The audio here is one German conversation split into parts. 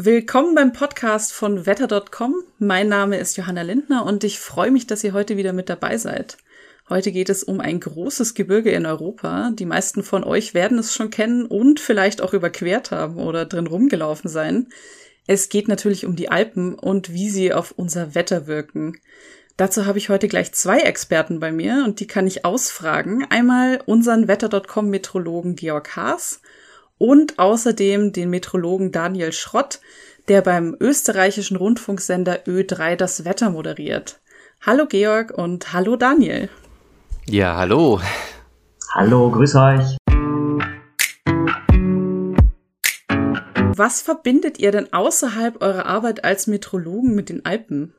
Willkommen beim Podcast von wetter.com. Mein Name ist Johanna Lindner und ich freue mich, dass ihr heute wieder mit dabei seid. Heute geht es um ein großes Gebirge in Europa. Die meisten von euch werden es schon kennen und vielleicht auch überquert haben oder drin rumgelaufen sein. Es geht natürlich um die Alpen und wie sie auf unser Wetter wirken. Dazu habe ich heute gleich zwei Experten bei mir und die kann ich ausfragen. Einmal unseren Wetter.com Metrologen Georg Haas und außerdem den Metrologen Daniel Schrott, der beim österreichischen Rundfunksender Ö3 das Wetter moderiert. Hallo Georg und hallo Daniel. Ja, hallo. Hallo, grüß euch. Was verbindet ihr denn außerhalb eurer Arbeit als Metrologen mit den Alpen?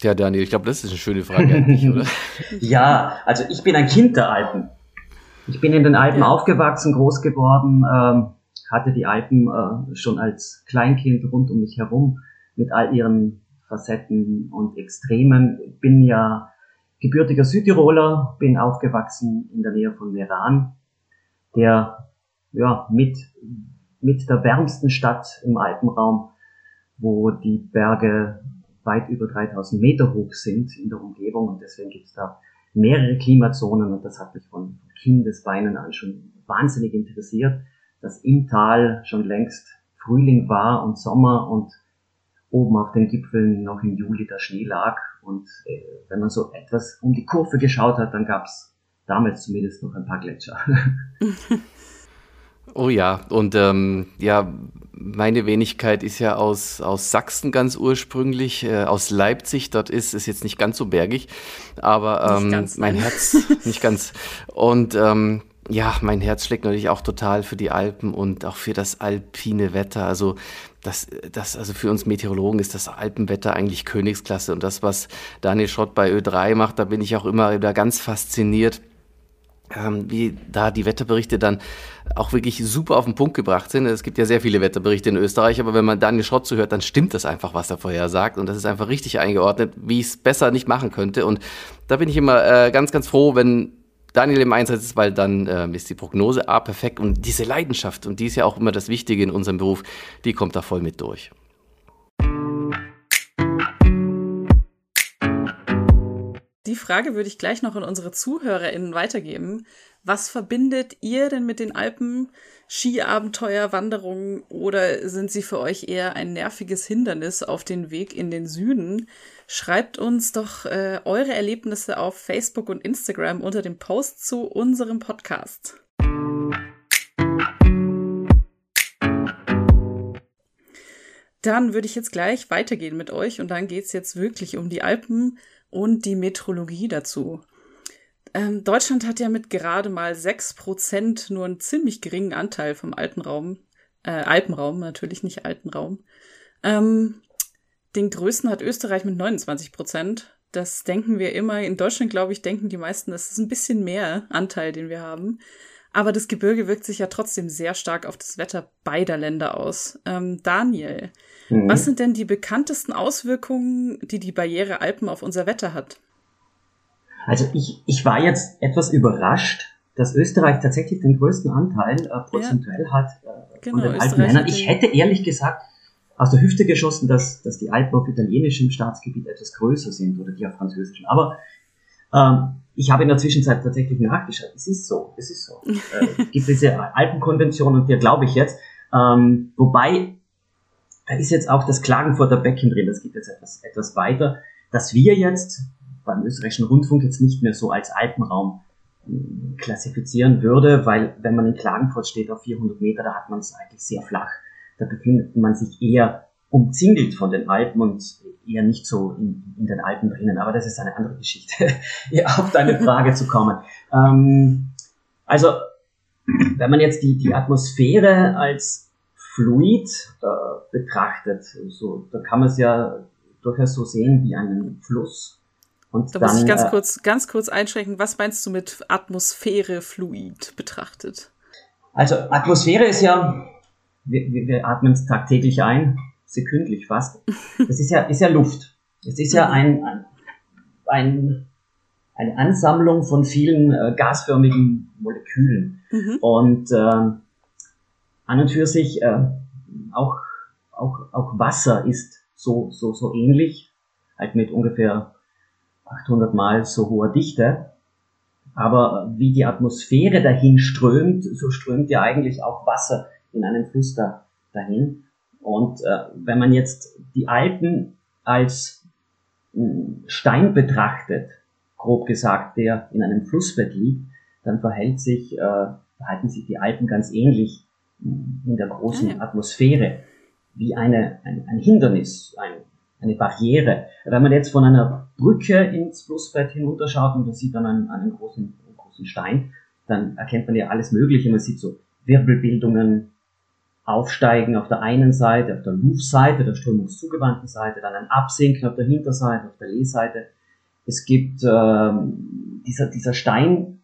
Ja, Daniel, ich glaube, das ist eine schöne Frage eigentlich, oder? ja, also ich bin ein Kind der Alpen. Ich bin in den Alpen ja. aufgewachsen, groß geworden, ähm, hatte die Alpen äh, schon als Kleinkind rund um mich herum mit all ihren Facetten und Extremen. Bin ja gebürtiger Südtiroler, bin aufgewachsen in der Nähe von Meran, der ja mit, mit der wärmsten Stadt im Alpenraum, wo die Berge weit über 3000 Meter hoch sind in der Umgebung und deswegen gibt es da mehrere Klimazonen und das hat mich von Kindesbeinen an schon wahnsinnig interessiert dass im Tal schon längst Frühling war und Sommer und oben auf den Gipfeln noch im Juli der Schnee lag. Und äh, wenn man so etwas um die Kurve geschaut hat, dann gab es damals zumindest noch ein paar Gletscher. Oh ja, und ähm, ja, meine Wenigkeit ist ja aus, aus Sachsen ganz ursprünglich, äh, aus Leipzig. Dort ist es jetzt nicht ganz so bergig, aber ähm, ganz, mein Herz nicht ganz. Und ähm, ja, mein Herz schlägt natürlich auch total für die Alpen und auch für das alpine Wetter. Also das, das, also für uns Meteorologen ist das Alpenwetter eigentlich Königsklasse. Und das, was Daniel Schrott bei Ö3 macht, da bin ich auch immer wieder ganz fasziniert, ähm, wie da die Wetterberichte dann auch wirklich super auf den Punkt gebracht sind. Es gibt ja sehr viele Wetterberichte in Österreich, aber wenn man Daniel Schrott zuhört, dann stimmt das einfach, was er vorher sagt. Und das ist einfach richtig eingeordnet, wie ich es besser nicht machen könnte. Und da bin ich immer äh, ganz, ganz froh, wenn Daniel im Einsatz ist, weil dann ähm, ist die Prognose A perfekt und diese Leidenschaft, und die ist ja auch immer das Wichtige in unserem Beruf, die kommt da voll mit durch. Die Frage würde ich gleich noch an unsere ZuhörerInnen weitergeben. Was verbindet ihr denn mit den Alpen? Skiabenteuer, Wanderungen oder sind sie für euch eher ein nerviges Hindernis auf den Weg in den Süden? Schreibt uns doch äh, eure Erlebnisse auf Facebook und Instagram unter dem Post zu unserem Podcast. Dann würde ich jetzt gleich weitergehen mit euch und dann geht es jetzt wirklich um die Alpen und die Metrologie dazu. Ähm, Deutschland hat ja mit gerade mal 6% nur einen ziemlich geringen Anteil vom Alpenraum, äh, Alpenraum, natürlich nicht Alpenraum. Ähm, den größten hat Österreich mit 29 Prozent. Das denken wir immer. In Deutschland, glaube ich, denken die meisten, das ist ein bisschen mehr Anteil, den wir haben. Aber das Gebirge wirkt sich ja trotzdem sehr stark auf das Wetter beider Länder aus. Ähm, Daniel, mhm. was sind denn die bekanntesten Auswirkungen, die die Barriere Alpen auf unser Wetter hat? Also ich, ich war jetzt etwas überrascht, dass Österreich tatsächlich den größten Anteil äh, prozentuell ja. hat äh, genau, von den Alpenländern. Ich hätte ehrlich gesagt aus der Hüfte geschossen, dass, dass die Alpen auf italienischem Staatsgebiet etwas größer sind oder die auf französischem. Aber ähm, ich habe in der Zwischenzeit tatsächlich nachgeschaut. Es ist so, es ist so. Äh, es gibt diese Alpenkonvention und der glaube ich jetzt. Ähm, wobei, da ist jetzt auch das Klagenfurter Becken drin, das geht jetzt etwas, etwas weiter, dass wir jetzt beim österreichischen Rundfunk jetzt nicht mehr so als Alpenraum hm, klassifizieren würde, weil wenn man in Klagenfurt steht auf 400 Meter, da hat man es eigentlich sehr flach. Da befindet man sich eher umzingelt von den Alpen und eher nicht so in, in den Alpen drinnen. Aber das ist eine andere Geschichte, auf deine Frage zu kommen. Ähm, also, wenn man jetzt die, die Atmosphäre als Fluid äh, betrachtet, so, da kann man es ja durchaus so sehen wie einen Fluss. Und da dann, muss ich ganz äh, kurz, ganz kurz einschränken. Was meinst du mit Atmosphäre fluid betrachtet? Also Atmosphäre ist ja wir, wir, wir atmen es tagtäglich ein, sekündlich fast. Das ist ja, ist ja Luft. Es ist ja ein, ein, ein eine Ansammlung von vielen äh, gasförmigen Molekülen. Mhm. Und äh, an und für sich äh, auch, auch, auch Wasser ist so, so, so ähnlich, halt mit ungefähr 800 mal so hoher Dichte. Aber wie die Atmosphäre dahin strömt, so strömt ja eigentlich auch Wasser in einem Fluss da, dahin. Und äh, wenn man jetzt die Alpen als hm, Stein betrachtet, grob gesagt, der in einem Flussbett liegt, dann verhält sich, äh, verhalten sich die Alpen ganz ähnlich hm, in der großen ah, Atmosphäre wie eine, ein, ein Hindernis, ein, eine Barriere. Wenn man jetzt von einer Brücke ins Flussbett hinunterschaut und man sieht dann einen, einen, großen, einen großen Stein, dann erkennt man ja alles Mögliche. Man sieht so Wirbelbildungen aufsteigen auf der einen Seite, auf der Luftseite, der strömungszugewandten Seite, dann ein Absinken auf der Hinterseite, auf der Lehseite. Es gibt ähm, dieser, dieser Stein,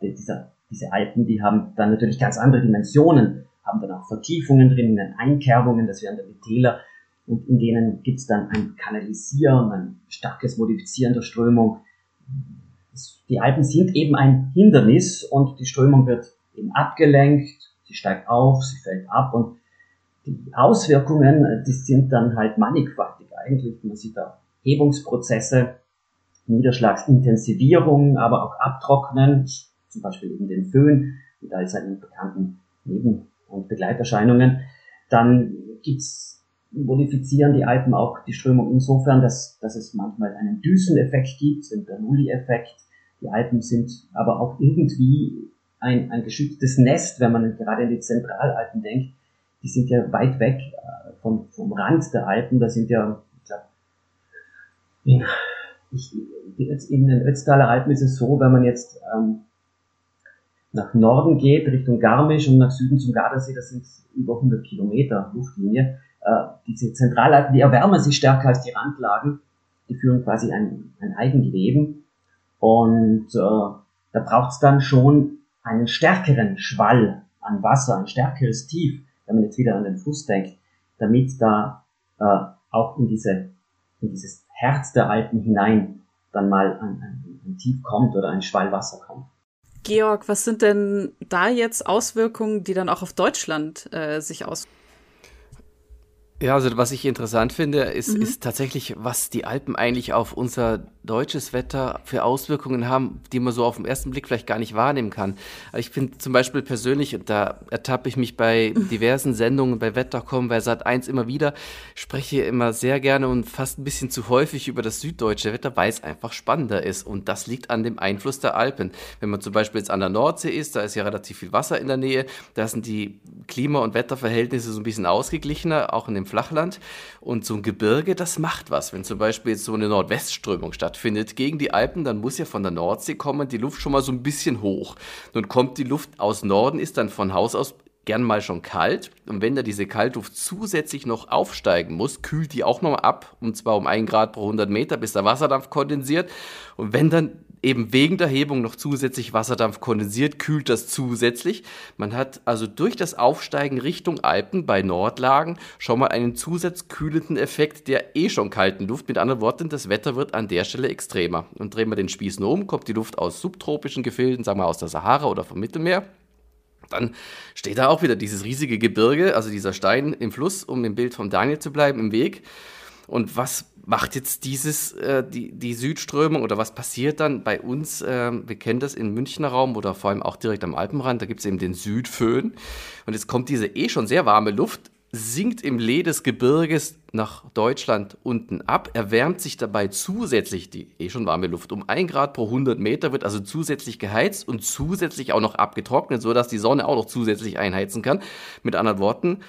dieser, diese Alpen, die haben dann natürlich ganz andere Dimensionen, haben dann auch Vertiefungen drin, Einkerbungen, das wären dann die Täler und in denen gibt es dann ein Kanalisieren, ein starkes Modifizieren der Strömung. Die Alpen sind eben ein Hindernis und die Strömung wird eben abgelenkt, sie steigt auf, sie fällt ab und die Auswirkungen, die sind dann halt mannigfaltig eigentlich. Man sieht da Hebungsprozesse, Niederschlagsintensivierung, aber auch Abtrocknen, zum Beispiel eben den Föhn mit all seinen bekannten Neben- und Begleiterscheinungen. Dann gibt's modifizieren die Alpen auch die Strömung insofern, dass, dass es manchmal einen Düseneffekt gibt, den Bernoulli-Effekt. Die Alpen sind aber auch irgendwie ein, ein geschütztes Nest, wenn man gerade in die Zentralalpen denkt. Die sind ja weit weg äh, vom, vom Rand der Alpen. Da sind ja, ich glaube, in, ich, in den Ötztaler Alpen ist es so, wenn man jetzt ähm, nach Norden geht, Richtung Garmisch und nach Süden zum Gardasee, das sind über 100 Kilometer Luftlinie, äh, diese Zentralalpen, die erwärmen sich stärker als die Randlagen, die führen quasi ein, ein Eigenleben und äh, da braucht es dann schon einen stärkeren Schwall an Wasser, ein stärkeres Tief, wenn man jetzt wieder an den Fluss denkt, damit da äh, auch in, diese, in dieses Herz der Alpen hinein dann mal ein, ein, ein Tief kommt oder ein Schwall Wasser kommt. Georg, was sind denn da jetzt Auswirkungen, die dann auch auf Deutschland äh, sich auswirken? Ja, also was ich interessant finde, ist, mhm. ist tatsächlich, was die Alpen eigentlich auf unser deutsches Wetter für Auswirkungen haben, die man so auf den ersten Blick vielleicht gar nicht wahrnehmen kann. Also ich finde zum Beispiel persönlich, und da ertappe ich mich bei diversen Sendungen bei Wettercom, bei Sat1 immer wieder, spreche immer sehr gerne und fast ein bisschen zu häufig über das süddeutsche Wetter, weil es einfach spannender ist. Und das liegt an dem Einfluss der Alpen. Wenn man zum Beispiel jetzt an der Nordsee ist, da ist ja relativ viel Wasser in der Nähe, da sind die Klima- und Wetterverhältnisse so ein bisschen ausgeglichener, auch in dem Flachland. Und so ein Gebirge, das macht was. Wenn zum Beispiel jetzt so eine Nordwestströmung stattfindet gegen die Alpen, dann muss ja von der Nordsee kommen die Luft schon mal so ein bisschen hoch. Nun kommt die Luft aus Norden, ist dann von Haus aus gern mal schon kalt. Und wenn da diese Kaltluft zusätzlich noch aufsteigen muss, kühlt die auch noch mal ab. Und zwar um 1 Grad pro 100 Meter, bis der Wasserdampf kondensiert. Und wenn dann eben wegen der Hebung noch zusätzlich Wasserdampf kondensiert, kühlt das zusätzlich. Man hat also durch das Aufsteigen Richtung Alpen bei Nordlagen schon mal einen zusatzkühlenden Effekt der eh schon kalten Luft. Mit anderen Worten, das Wetter wird an der Stelle extremer. Und drehen wir den Spieß nur um, kommt die Luft aus subtropischen Gefilden, sagen wir aus der Sahara oder vom Mittelmeer. Dann steht da auch wieder dieses riesige Gebirge, also dieser Stein im Fluss, um im Bild von Daniel zu bleiben, im Weg. Und was macht jetzt dieses, äh, die, die Südströmung oder was passiert dann bei uns? Äh, wir kennen das im Münchner Raum oder vor allem auch direkt am Alpenrand, da gibt es eben den Südföhn. Und jetzt kommt diese eh schon sehr warme Luft, sinkt im Lee des Gebirges nach Deutschland unten ab, erwärmt sich dabei zusätzlich die eh schon warme Luft um 1 Grad pro 100 Meter, wird also zusätzlich geheizt und zusätzlich auch noch abgetrocknet, sodass die Sonne auch noch zusätzlich einheizen kann. Mit anderen Worten,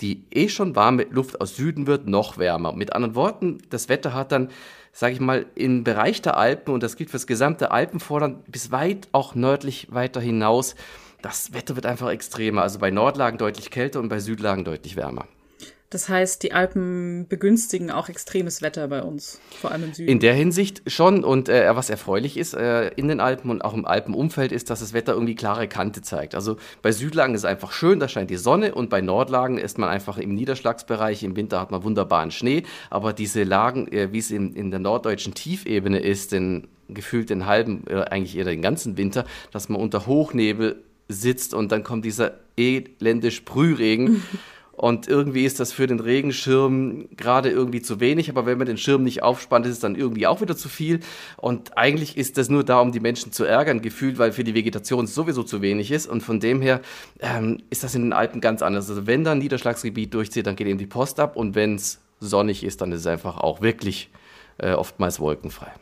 die eh schon warme Luft aus Süden wird noch wärmer. Mit anderen Worten, das Wetter hat dann, sage ich mal, im Bereich der Alpen, und das gilt für das gesamte Alpenvorland, bis weit auch nördlich weiter hinaus, das Wetter wird einfach extremer. Also bei Nordlagen deutlich kälter und bei Südlagen deutlich wärmer. Das heißt, die Alpen begünstigen auch extremes Wetter bei uns, vor allem im Süden. In der Hinsicht schon. Und äh, was erfreulich ist äh, in den Alpen und auch im Alpenumfeld ist, dass das Wetter irgendwie klare Kante zeigt. Also bei Südlagen ist es einfach schön, da scheint die Sonne und bei Nordlagen ist man einfach im Niederschlagsbereich. Im Winter hat man wunderbaren Schnee. Aber diese Lagen, äh, wie es in, in der norddeutschen Tiefebene ist, den gefühlt den halben, äh, eigentlich eher den ganzen Winter, dass man unter Hochnebel sitzt und dann kommt dieser elende Sprühregen. Und irgendwie ist das für den Regenschirm gerade irgendwie zu wenig, aber wenn man den Schirm nicht aufspannt, ist es dann irgendwie auch wieder zu viel. Und eigentlich ist das nur da, um die Menschen zu ärgern, gefühlt, weil für die Vegetation sowieso zu wenig ist. Und von dem her ähm, ist das in den Alpen ganz anders. Also wenn da ein Niederschlagsgebiet durchzieht, dann geht eben die Post ab. Und wenn es sonnig ist, dann ist es einfach auch wirklich äh, oftmals wolkenfrei.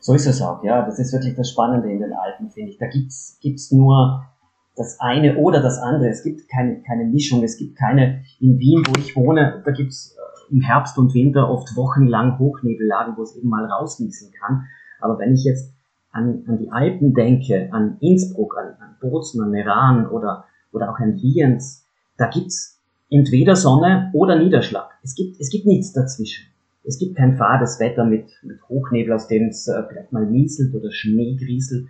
So ist es auch, ja. Das ist wirklich das Spannende in den Alpen, finde ich. Da gibt's gibt's nur das eine oder das andere. Es gibt keine, keine Mischung. Es gibt keine, in Wien, wo ich wohne, da gibt's äh, im Herbst und Winter oft wochenlang Hochnebellagen, wo es eben mal rausnieseln kann. Aber wenn ich jetzt an, an die Alpen denke, an Innsbruck, an, an Bozen, an Meran oder, oder auch an Lienz, da gibt's entweder Sonne oder Niederschlag. Es gibt, es gibt nichts dazwischen. Es gibt kein fades Wetter mit, mit Hochnebel, aus dem es äh, vielleicht mal nieselt oder Schnee grieselt.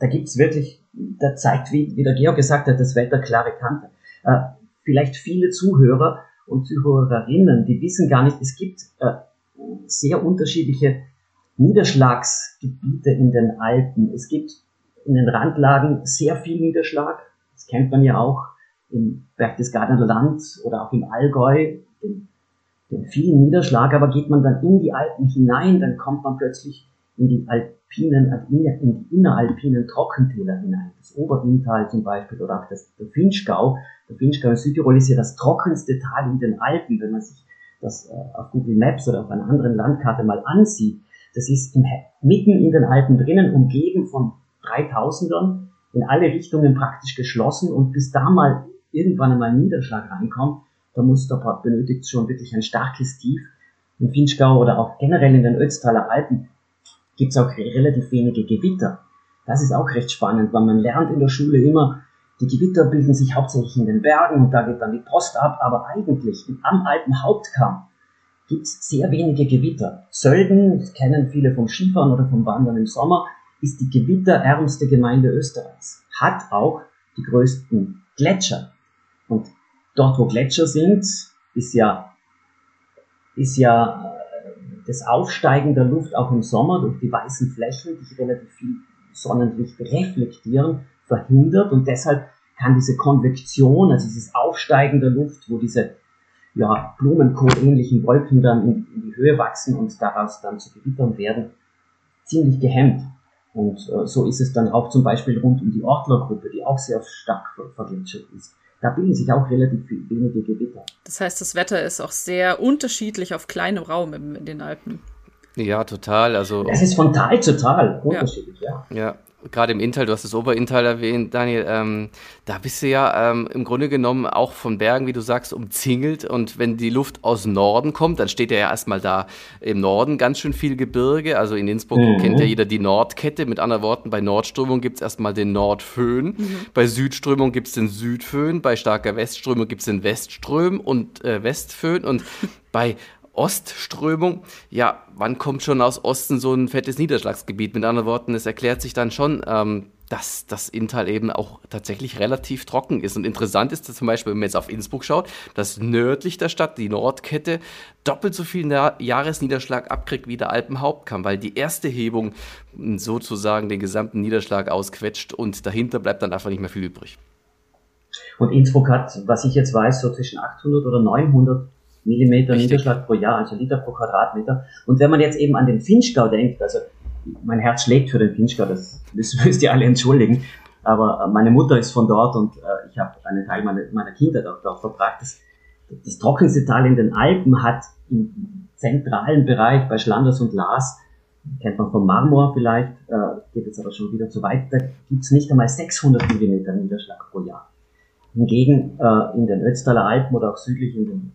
Da gibt's wirklich, da zeigt, wie, wie der Georg gesagt hat, das Wetter klare Kante. Äh, vielleicht viele Zuhörer und Zuhörerinnen, die wissen gar nicht, es gibt äh, sehr unterschiedliche Niederschlagsgebiete in den Alpen. Es gibt in den Randlagen sehr viel Niederschlag. Das kennt man ja auch im Berchtesgadener Land oder auch im Allgäu, den den vielen Niederschlag, aber geht man dann in die Alpen hinein, dann kommt man plötzlich in die alpinen, in die inneralpinen Trockentäler hinein. Das Oberinntal zum Beispiel oder auch das, der Finchgau. Der Finchgau in Südtirol ist ja das trockenste Tal in den Alpen, wenn man sich das äh, auf Google Maps oder auf einer anderen Landkarte mal ansieht. Das ist im, mitten in den Alpen drinnen, umgeben von 3000ern, in alle Richtungen praktisch geschlossen und bis da mal irgendwann einmal Niederschlag reinkommt, da muss, da benötigt schon wirklich ein starkes Tief. Im Finchgau oder auch generell in den Ötztaler Alpen gibt es auch relativ wenige Gewitter. Das ist auch recht spannend, weil man lernt in der Schule immer, die Gewitter bilden sich hauptsächlich in den Bergen und da geht dann die Post ab, aber eigentlich am Alpenhauptkamm gibt es sehr wenige Gewitter. Sölden, das kennen viele vom Skifahren oder vom Wandern im Sommer, ist die gewitterärmste Gemeinde Österreichs, hat auch die größten Gletscher. Und dort, wo Gletscher sind, ist ja, ist ja das Aufsteigen der Luft auch im Sommer durch die weißen Flächen, die relativ viel Sonnenlicht reflektieren, verhindert und deshalb kann diese Konvektion, also dieses Aufsteigen der Luft, wo diese ja, Blumenkohl-ähnlichen Wolken dann in, in, die Höhe wachsen und daraus dann zu Gewittern werden, ziemlich gehemmt. Und äh, so ist es dann auch zum Beispiel rund um die Ortlergruppe, die auch sehr stark vergletschert ist da bilden sich auch relativ wenige Gewitter. Das heißt, das Wetter ist auch sehr unterschiedlich auf kleinem Raum in den Alpen. Ja, total. Also es ist von Tal zu Tal unterschiedlich, ja. Ja, ja gerade im Inntal, du hast das Oberintal erwähnt, Daniel, ähm, da bist du ja ähm, im Grunde genommen auch von Bergen, wie du sagst, umzingelt. Und wenn die Luft aus Norden kommt, dann steht ja erstmal da im Norden ganz schön viel Gebirge. Also in Innsbruck mhm. kennt ja jeder die Nordkette. Mit anderen Worten, bei Nordströmung gibt es erstmal den Nordföhn. Mhm. Bei Südströmung gibt es den Südföhn. Bei starker Westströmung gibt es den Westström und äh, Westföhn. Und bei Ostströmung. Ja, wann kommt schon aus Osten so ein fettes Niederschlagsgebiet? Mit anderen Worten, es erklärt sich dann schon, ähm, dass das Inntal eben auch tatsächlich relativ trocken ist. Und interessant ist dass zum Beispiel, wenn man jetzt auf Innsbruck schaut, dass nördlich der Stadt, die Nordkette, doppelt so viel Jahresniederschlag abkriegt wie der Alpenhauptkamm, weil die erste Hebung sozusagen den gesamten Niederschlag ausquetscht und dahinter bleibt dann einfach nicht mehr viel übrig. Und Innsbruck hat, was ich jetzt weiß, so zwischen 800 oder 900 Millimeter Richtig. Niederschlag pro Jahr, also Liter pro Quadratmeter. Und wenn man jetzt eben an den Finchgau denkt, also mein Herz schlägt für den Finchgau, das müsst ihr alle entschuldigen, aber äh, meine Mutter ist von dort und äh, ich habe einen Teil meiner, meiner Kindheit auch dort verbracht. Das, das trockenste Tal in den Alpen hat im zentralen Bereich bei Schlanders und Lars, kennt man vom Marmor vielleicht, äh, geht jetzt aber schon wieder zu weit, da gibt's nicht einmal 600 Millimeter Niederschlag pro Jahr. Hingegen äh, in den Ötztaler Alpen oder auch südlich in den,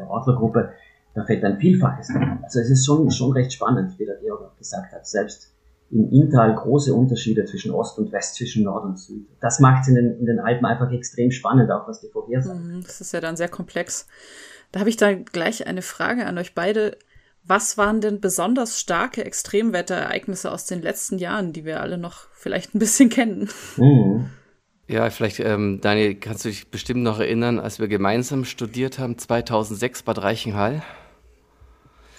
der Ortlergruppe, da fällt ein Vielfaches dran. Also es ist schon, schon recht spannend, wie der Georg auch gesagt hat. Selbst im Inntal große Unterschiede zwischen Ost und West, zwischen Nord und Süd. Das macht es in den, in den Alpen einfach extrem spannend, auch was die Vorhersagen. Mhm, das ist ja dann sehr komplex. Da habe ich da gleich eine Frage an euch beide. Was waren denn besonders starke Extremwetterereignisse aus den letzten Jahren, die wir alle noch vielleicht ein bisschen kennen? Mhm. Ja, vielleicht, ähm, Daniel, kannst du dich bestimmt noch erinnern, als wir gemeinsam studiert haben, 2006 Bad Reichenhall?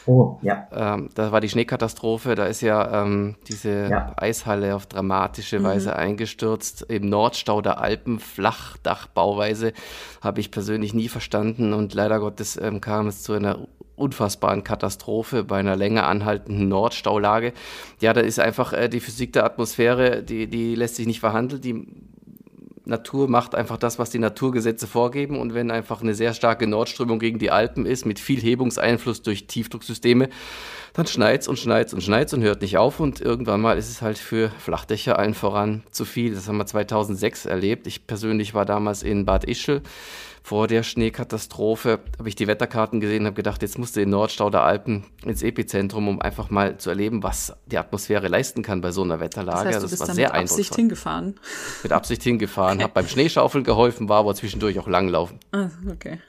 Oh, ja. Ähm, da war die Schneekatastrophe, da ist ja ähm, diese ja. Eishalle auf dramatische mhm. Weise eingestürzt. Im Nordstau der Alpen, Flachdachbauweise, habe ich persönlich nie verstanden und leider Gottes ähm, kam es zu einer unfassbaren Katastrophe bei einer länger anhaltenden Nordstaulage. Ja, da ist einfach äh, die Physik der Atmosphäre, die, die lässt sich nicht verhandeln. Die Natur macht einfach das, was die Naturgesetze vorgeben. Und wenn einfach eine sehr starke Nordströmung gegen die Alpen ist, mit viel Hebungseinfluss durch Tiefdrucksysteme, dann schneit's und schneit's und schneit's und hört nicht auf. Und irgendwann mal ist es halt für Flachdächer allen voran zu viel. Das haben wir 2006 erlebt. Ich persönlich war damals in Bad Ischl vor der Schneekatastrophe habe ich die Wetterkarten gesehen und habe gedacht, jetzt musst du in Nordstau der Alpen ins Epizentrum, um einfach mal zu erleben, was die Atmosphäre leisten kann bei so einer Wetterlage. Das, heißt, du das war dann sehr mit Absicht hingefahren. Mit Absicht hingefahren, okay. habe beim Schneeschaufeln geholfen, war aber zwischendurch auch langlaufen. Ah, okay.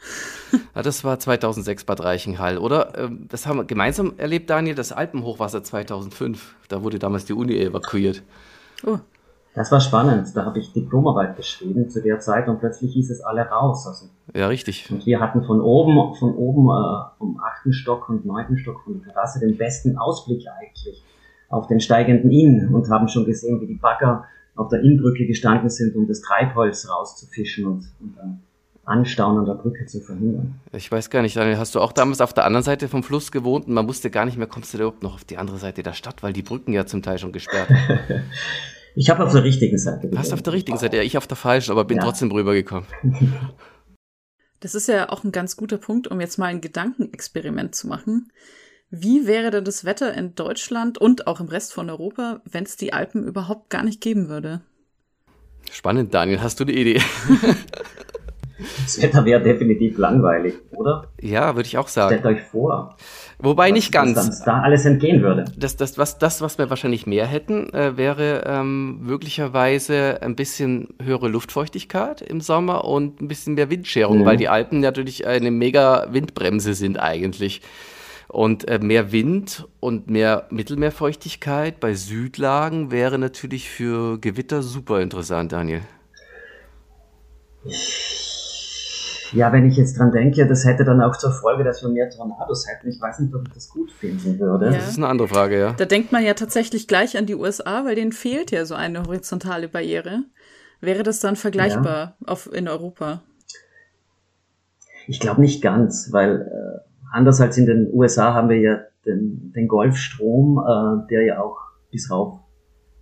ja, das war 2006 Bad Reichenhall, oder? Ähm, das haben wir gemeinsam erlebt, Daniel, das Alpenhochwasser 2005. Da wurde damals die Uni evakuiert. Oh. Das war spannend. Da habe ich Diplomarbeit geschrieben zu der Zeit und plötzlich hieß es alle raus. Also, ja, richtig. Und wir hatten von oben, von oben äh, vom achten Stock und neunten Stock von der Terrasse den besten Ausblick eigentlich auf den steigenden Inn und haben schon gesehen, wie die Bagger auf der Innenbrücke gestanden sind, um das Treibholz rauszufischen und, und dann Anstauen an der Brücke zu verhindern. Ich weiß gar nicht, Daniel, hast du auch damals auf der anderen Seite vom Fluss gewohnt und man wusste gar nicht mehr, kommst du überhaupt noch auf die andere Seite der Stadt, weil die Brücken ja zum Teil schon gesperrt waren. Ich habe auf der richtigen Seite. Du hast auf der richtigen Seite, ja, ich auf der falschen, aber bin ja. trotzdem rübergekommen. Das ist ja auch ein ganz guter Punkt, um jetzt mal ein Gedankenexperiment zu machen. Wie wäre denn das Wetter in Deutschland und auch im Rest von Europa, wenn es die Alpen überhaupt gar nicht geben würde? Spannend, Daniel. Hast du eine Idee? Das Wetter wäre definitiv langweilig, oder? Ja, würde ich auch sagen. Stellt euch vor. Wobei was, nicht ganz. Was da alles entgehen würde. Das, das, was, das, was wir wahrscheinlich mehr hätten, äh, wäre ähm, möglicherweise ein bisschen höhere Luftfeuchtigkeit im Sommer und ein bisschen mehr Windscherung, mhm. weil die Alpen natürlich eine mega Windbremse sind eigentlich. Und äh, mehr Wind und mehr Mittelmeerfeuchtigkeit bei Südlagen wäre natürlich für Gewitter super interessant, Daniel. Ja, wenn ich jetzt dran denke, das hätte dann auch zur Folge, dass wir mehr Tornados hätten. Ich weiß nicht, ob ich das gut finden würde. Ja. Das ist eine andere Frage, ja. Da denkt man ja tatsächlich gleich an die USA, weil denen fehlt ja so eine horizontale Barriere. Wäre das dann vergleichbar ja. auf, in Europa? Ich glaube nicht ganz, weil äh, anders als in den USA haben wir ja den, den Golfstrom, äh, der ja auch bis rauf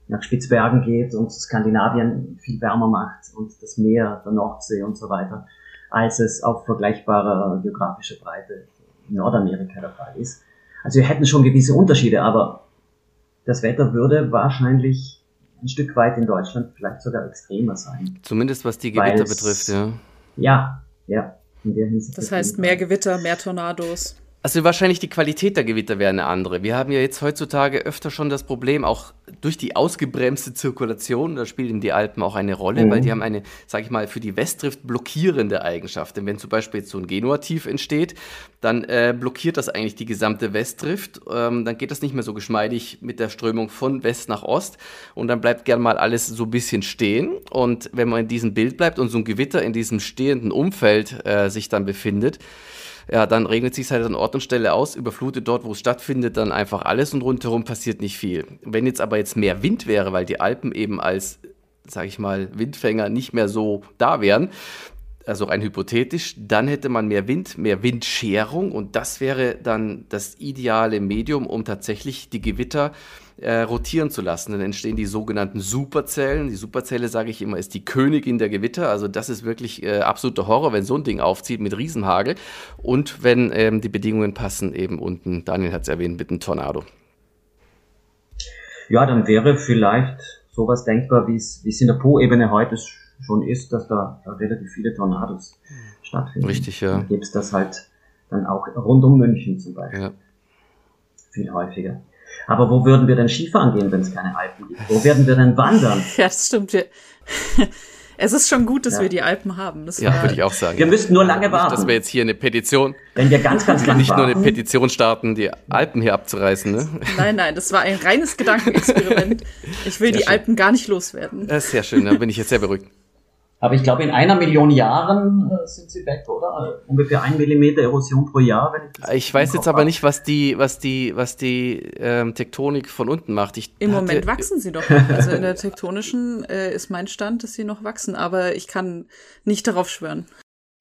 nach Spitzbergen geht und Skandinavien viel wärmer macht und das Meer, der Nordsee und so weiter als es auf vergleichbarer geografischer Breite in Nordamerika der Fall ist. Also wir hätten schon gewisse Unterschiede, aber das Wetter würde wahrscheinlich ein Stück weit in Deutschland vielleicht sogar extremer sein. Zumindest was die Gewitter betrifft, ja. Ja, ja. das heißt mehr Gewitter, mehr Tornados. Also wahrscheinlich die Qualität der Gewitter wäre eine andere. Wir haben ja jetzt heutzutage öfter schon das Problem, auch durch die ausgebremste Zirkulation, da spielen die Alpen auch eine Rolle, mhm. weil die haben eine, sage ich mal, für die Westdrift blockierende Eigenschaft. Denn wenn zum Beispiel jetzt so ein Genua-Tief entsteht, dann äh, blockiert das eigentlich die gesamte Westdrift. Ähm, dann geht das nicht mehr so geschmeidig mit der Strömung von West nach Ost und dann bleibt gern mal alles so ein bisschen stehen. Und wenn man in diesem Bild bleibt und so ein Gewitter in diesem stehenden Umfeld äh, sich dann befindet, ja, dann regnet sich halt an Ort und Stelle aus, überflutet dort, wo es stattfindet, dann einfach alles und rundherum passiert nicht viel. Wenn jetzt aber jetzt mehr Wind wäre, weil die Alpen eben als, sag ich mal, Windfänger nicht mehr so da wären, also rein hypothetisch, dann hätte man mehr Wind, mehr Windscherung und das wäre dann das ideale Medium, um tatsächlich die Gewitter äh, rotieren zu lassen. Dann entstehen die sogenannten Superzellen. Die Superzelle, sage ich immer, ist die Königin der Gewitter. Also das ist wirklich äh, absoluter Horror, wenn so ein Ding aufzieht mit Riesenhagel. Und wenn ähm, die Bedingungen passen, eben unten, Daniel hat es erwähnt, mit einem Tornado. Ja, dann wäre vielleicht sowas denkbar, wie es in der Po-Ebene heute schon ist, dass da, da relativ viele Tornados stattfinden. Richtig, ja. Dann gibt es das halt dann auch rund um München zum Beispiel. Ja. Viel häufiger. Aber wo würden wir denn Skifahren gehen, wenn es keine Alpen gibt? Wo werden wir denn wandern? Ja, das stimmt. Es ist schon gut, dass ja. wir die Alpen haben. Das ja, würde ich auch sagen. Wir ja. müssten nur lange warten. Nicht, dass wir jetzt hier eine Petition. Wenn wir ganz, ganz lange Nicht nur eine Petition starten, die Alpen hier abzureißen, ne? Nein, nein, das war ein reines Gedankenexperiment. Ich will sehr die schön. Alpen gar nicht loswerden. Das ist sehr schön, da bin ich jetzt sehr beruhigt. Aber ich glaube, in einer Million Jahren äh, sind sie weg, oder? Also ungefähr ein Millimeter Erosion pro Jahr. ich, ich weiß jetzt aber nicht, was die, was die, was die ähm, Tektonik von unten macht. Ich Im hatte, Moment wachsen sie doch. Noch. Also in der tektonischen äh, ist mein Stand, dass sie noch wachsen, aber ich kann nicht darauf schwören.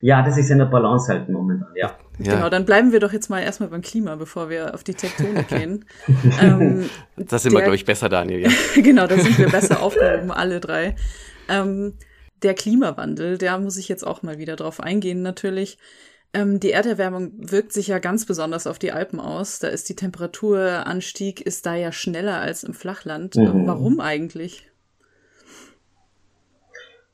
Ja, das ist in der Balance halt momentan, ja. ja. Genau, dann bleiben wir doch jetzt mal erstmal beim Klima, bevor wir auf die Tektonik gehen. ähm, das sind der, wir, glaube ich, besser, Daniel. Ja. genau, da sind wir besser aufgehoben, alle drei. Ähm, der Klimawandel, da muss ich jetzt auch mal wieder drauf eingehen, natürlich. Ähm, die Erderwärmung wirkt sich ja ganz besonders auf die Alpen aus. Da ist die Temperaturanstieg ist da ja schneller als im Flachland. Mhm. Warum eigentlich?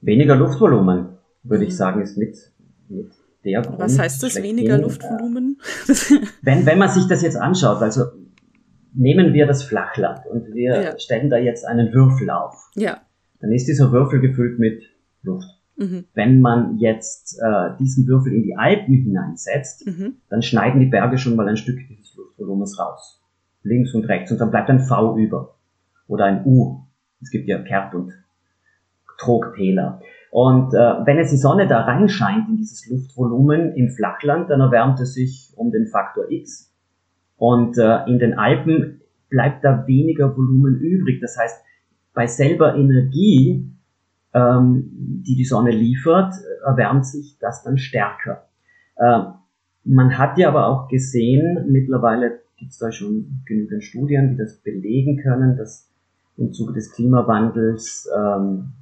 Weniger Luftvolumen, würde mhm. ich sagen, ist mit, mit der Grund. Was heißt das, weniger Luftvolumen? wenn, wenn man sich das jetzt anschaut, also nehmen wir das Flachland und wir ja. stellen da jetzt einen Würfel auf. Ja. Dann ist dieser Würfel gefüllt mit Luft. Mhm. Wenn man jetzt äh, diesen Würfel in die Alpen hineinsetzt, mhm. dann schneiden die Berge schon mal ein Stück dieses Luftvolumens raus. Links und rechts. Und dann bleibt ein V über. Oder ein U. Es gibt ja Kerb und Trogtäler. Und äh, wenn jetzt die Sonne da reinscheint in dieses Luftvolumen im Flachland, dann erwärmt es sich um den Faktor X. Und äh, in den Alpen bleibt da weniger Volumen übrig. Das heißt, bei selber Energie ähm, die die Sonne liefert, erwärmt sich das dann stärker. Äh, man hat ja aber auch gesehen, mittlerweile gibt es da schon genügend Studien, die das belegen können, dass im Zuge des Klimawandels ähm,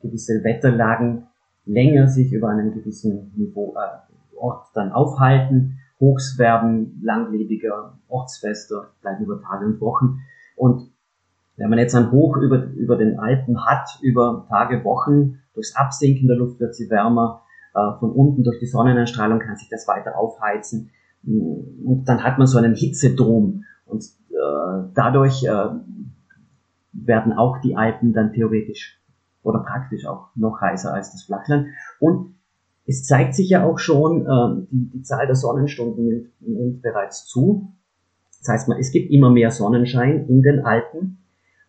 gewisse Wetterlagen länger sich über einem gewissen Niveau, äh, Ort dann aufhalten. Hochs werden langlebiger, ortsfester, bleiben über Tage und Wochen. Und wenn man jetzt ein Hoch über, über den Alpen hat, über Tage, Wochen, durchs Absinken der Luft wird sie wärmer, äh, von unten durch die Sonneneinstrahlung kann sich das weiter aufheizen. Und dann hat man so einen Hitzedom und äh, dadurch äh, werden auch die Alpen dann theoretisch oder praktisch auch noch heißer als das Flachland. Und es zeigt sich ja auch schon, äh, die, die Zahl der Sonnenstunden nimmt, nimmt bereits zu. Das heißt, man, es gibt immer mehr Sonnenschein in den Alpen